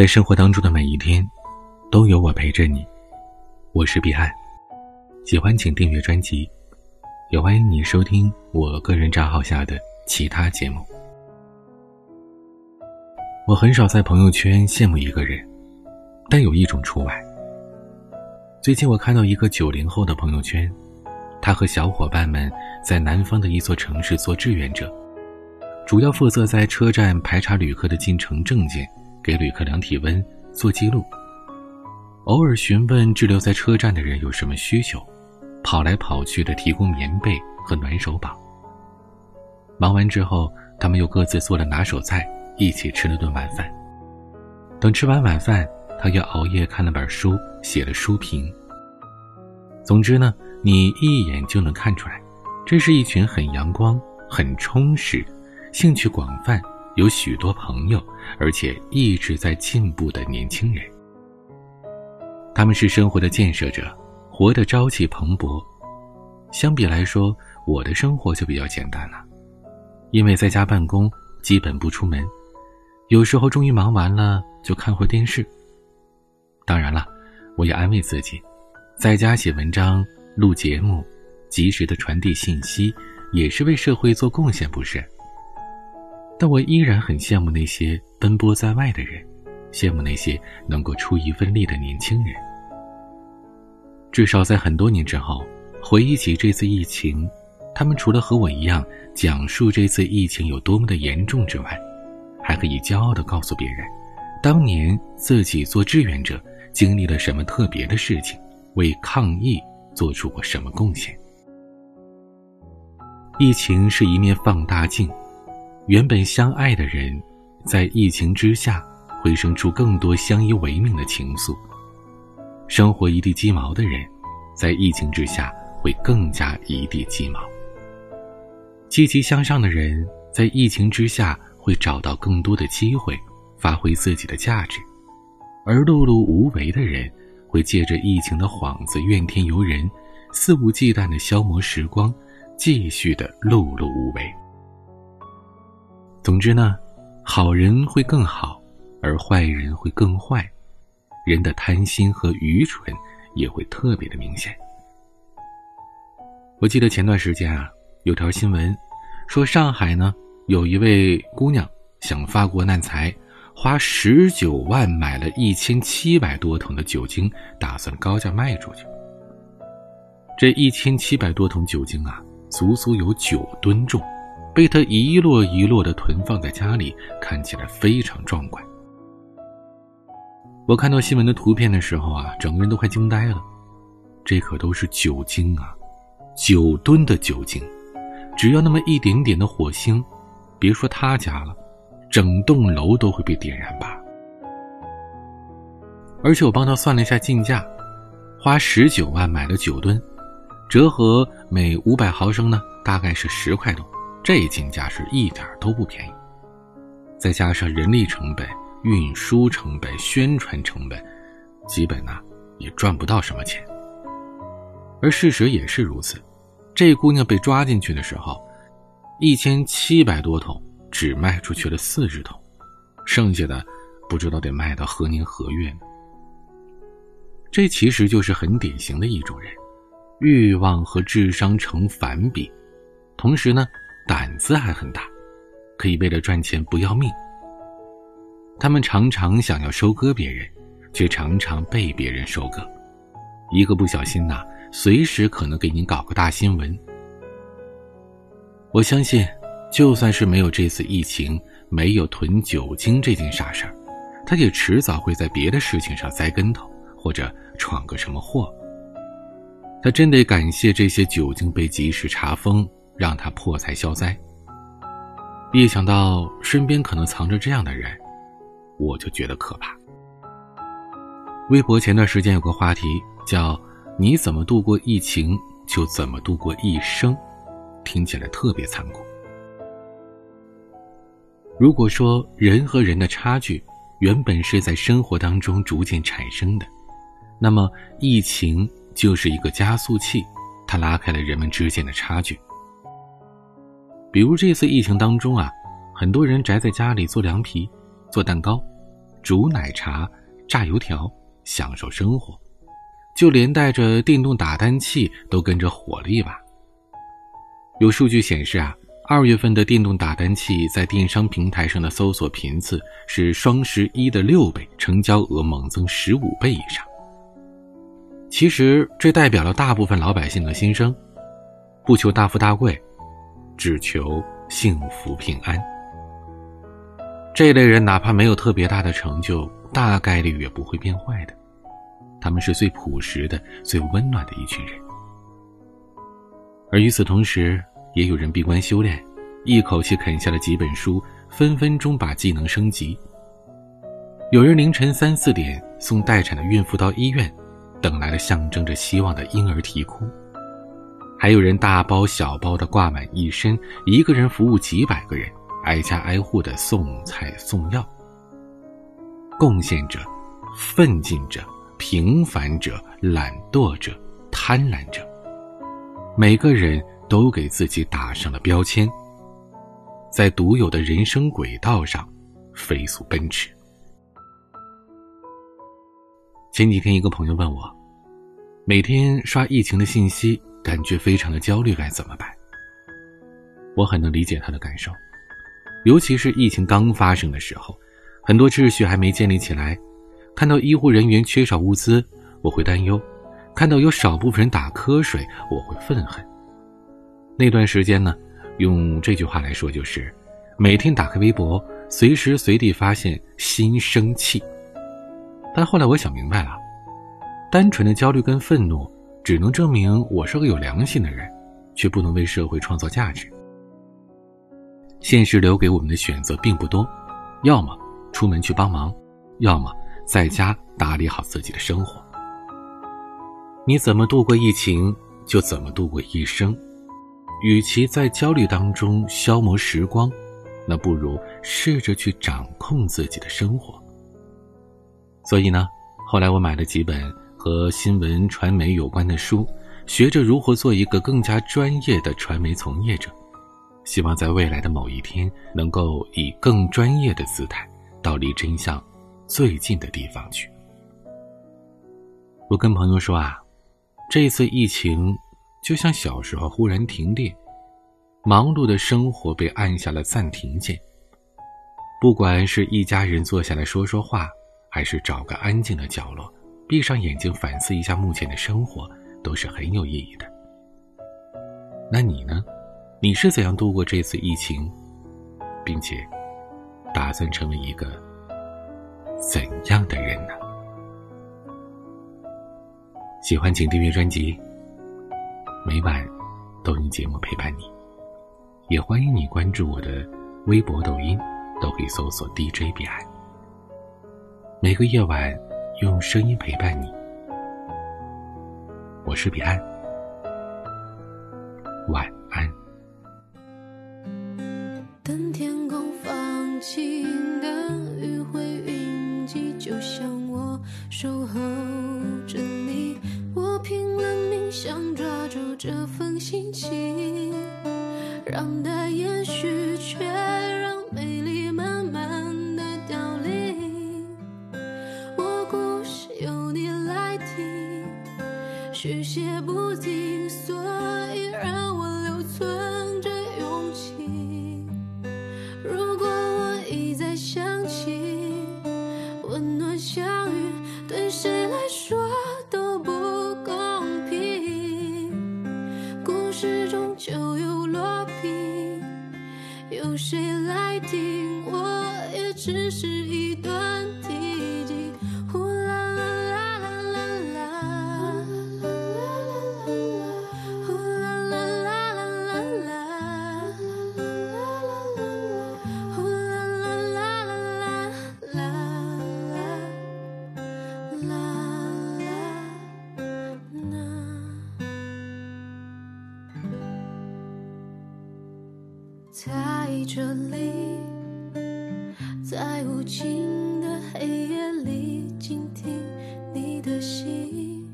在生活当中的每一天，都有我陪着你。我是彼岸，喜欢请订阅专辑，也欢迎你收听我个人账号下的其他节目。我很少在朋友圈羡慕一个人，但有一种除外。最近我看到一个九零后的朋友圈，他和小伙伴们在南方的一座城市做志愿者，主要负责在车站排查旅客的进城证件。给旅客量体温、做记录，偶尔询问滞留在车站的人有什么需求，跑来跑去的提供棉被和暖手宝。忙完之后，他们又各自做了拿手菜，一起吃了顿晚饭。等吃完晚饭，他又熬夜看了本书，写了书评。总之呢，你一眼就能看出来，这是一群很阳光、很充实、兴趣广泛。有许多朋友，而且一直在进步的年轻人。他们是生活的建设者，活得朝气蓬勃。相比来说，我的生活就比较简单了，因为在家办公，基本不出门。有时候终于忙完了，就看会电视。当然了，我也安慰自己，在家写文章、录节目，及时的传递信息，也是为社会做贡献，不是？但我依然很羡慕那些奔波在外的人，羡慕那些能够出一份力的年轻人。至少在很多年之后，回忆起这次疫情，他们除了和我一样讲述这次疫情有多么的严重之外，还可以骄傲地告诉别人，当年自己做志愿者经历了什么特别的事情，为抗疫做出过什么贡献。疫情是一面放大镜。原本相爱的人，在疫情之下会生出更多相依为命的情愫；生活一地鸡毛的人，在疫情之下会更加一地鸡毛。积极向上的人，在疫情之下会找到更多的机会，发挥自己的价值；而碌碌无为的人，会借着疫情的幌子怨天尤人，肆无忌惮的消磨时光，继续的碌碌无为。总之呢，好人会更好，而坏人会更坏，人的贪心和愚蠢也会特别的明显。我记得前段时间啊，有条新闻说上海呢有一位姑娘想发国难财，花十九万买了一千七百多桶的酒精，打算高价卖出去。这一千七百多桶酒精啊，足足有九吨重。被他一摞一摞的囤放在家里，看起来非常壮观。我看到新闻的图片的时候啊，整个人都快惊呆了。这可都是酒精啊，九吨的酒精，只要那么一点点的火星，别说他家了，整栋楼都会被点燃吧。而且我帮他算了一下进价，花十九万买了九吨，折合每五百毫升呢，大概是十块多。这进价是一点都不便宜，再加上人力成本、运输成本、宣传成本，基本呢也赚不到什么钱。而事实也是如此，这姑娘被抓进去的时候，一千七百多桶只卖出去了四十桶，剩下的不知道得卖到何年何月呢？这其实就是很典型的一种人，欲望和智商成反比，同时呢。胆子还很大，可以为了赚钱不要命。他们常常想要收割别人，却常常被别人收割。一个不小心呐，随时可能给你搞个大新闻。我相信，就算是没有这次疫情，没有囤酒精这件傻事儿，他也迟早会在别的事情上栽跟头，或者闯个什么祸。他真得感谢这些酒精被及时查封。让他破财消灾。一想到身边可能藏着这样的人，我就觉得可怕。微博前段时间有个话题叫“你怎么度过疫情，就怎么度过一生”，听起来特别残酷。如果说人和人的差距原本是在生活当中逐渐产生的，那么疫情就是一个加速器，它拉开了人们之间的差距。比如这次疫情当中啊，很多人宅在家里做凉皮、做蛋糕，煮奶茶、炸油条，享受生活，就连带着电动打蛋器都跟着火了一把。有数据显示啊，二月份的电动打蛋器在电商平台上的搜索频次是双十一的六倍，成交额猛增十五倍以上。其实这代表了大部分老百姓的心声：不求大富大贵，只求幸福平安。这类人哪怕没有特别大的成就，大概率也不会变坏的。他们是最朴实的、最温暖的一群人。而与此同时，也有人闭关修炼，一口气啃下了几本书，分分钟把技能升级。有人凌晨三四点送待产的孕妇到医院，等来了象征着希望的婴儿啼哭；还有人大包小包的挂满一身，一个人服务几百个人。挨家挨户的送菜送药，贡献者、奋进者、平凡者、懒惰者、贪婪者，每个人都给自己打上了标签，在独有的人生轨道上飞速奔驰。前几天，一个朋友问我，每天刷疫情的信息，感觉非常的焦虑，该怎么办？我很能理解他的感受。尤其是疫情刚发生的时候，很多秩序还没建立起来，看到医护人员缺少物资，我会担忧；看到有少部分人打瞌睡，我会愤恨。那段时间呢，用这句话来说就是：每天打开微博，随时随地发现心生气。但后来我想明白了，单纯的焦虑跟愤怒，只能证明我是个有良心的人，却不能为社会创造价值。现实留给我们的选择并不多，要么出门去帮忙，要么在家打理好自己的生活。你怎么度过疫情，就怎么度过一生。与其在焦虑当中消磨时光，那不如试着去掌控自己的生活。所以呢，后来我买了几本和新闻传媒有关的书，学着如何做一个更加专业的传媒从业者。希望在未来的某一天，能够以更专业的姿态，到离真相最近的地方去。我跟朋友说啊，这次疫情就像小时候忽然停电，忙碌的生活被按下了暂停键。不管是一家人坐下来说说话，还是找个安静的角落，闭上眼睛反思一下目前的生活，都是很有意义的。那你呢？你是怎样度过这次疫情，并且打算成为一个怎样的人呢？喜欢请订阅专辑，每晚都用节目陪伴你。也欢迎你关注我的微博、抖音，都可以搜索 DJ 彼岸。每个夜晚用声音陪伴你，我是彼岸，晚安。等天空放晴，等余晖云集，就像我守候着你。我拼了命想抓住这份心情，让它延续，却在这里。在无尽的黑夜里倾听你的心，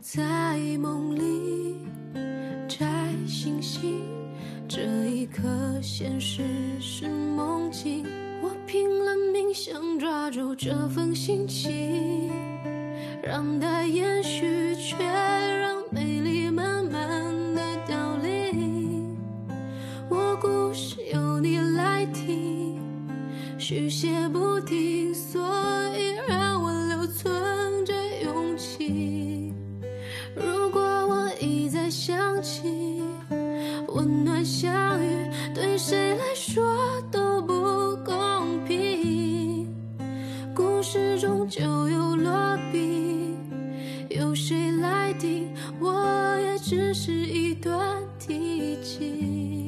在梦里摘星星，这一刻现实是梦境，我拼了命想抓。住这份心情，让它延续，却让美丽续写不停，所以让我留存着勇气。如果我一再想起温暖相遇，对谁来说都不公平。故事终究有落笔，由谁来定？我也只是一段提及。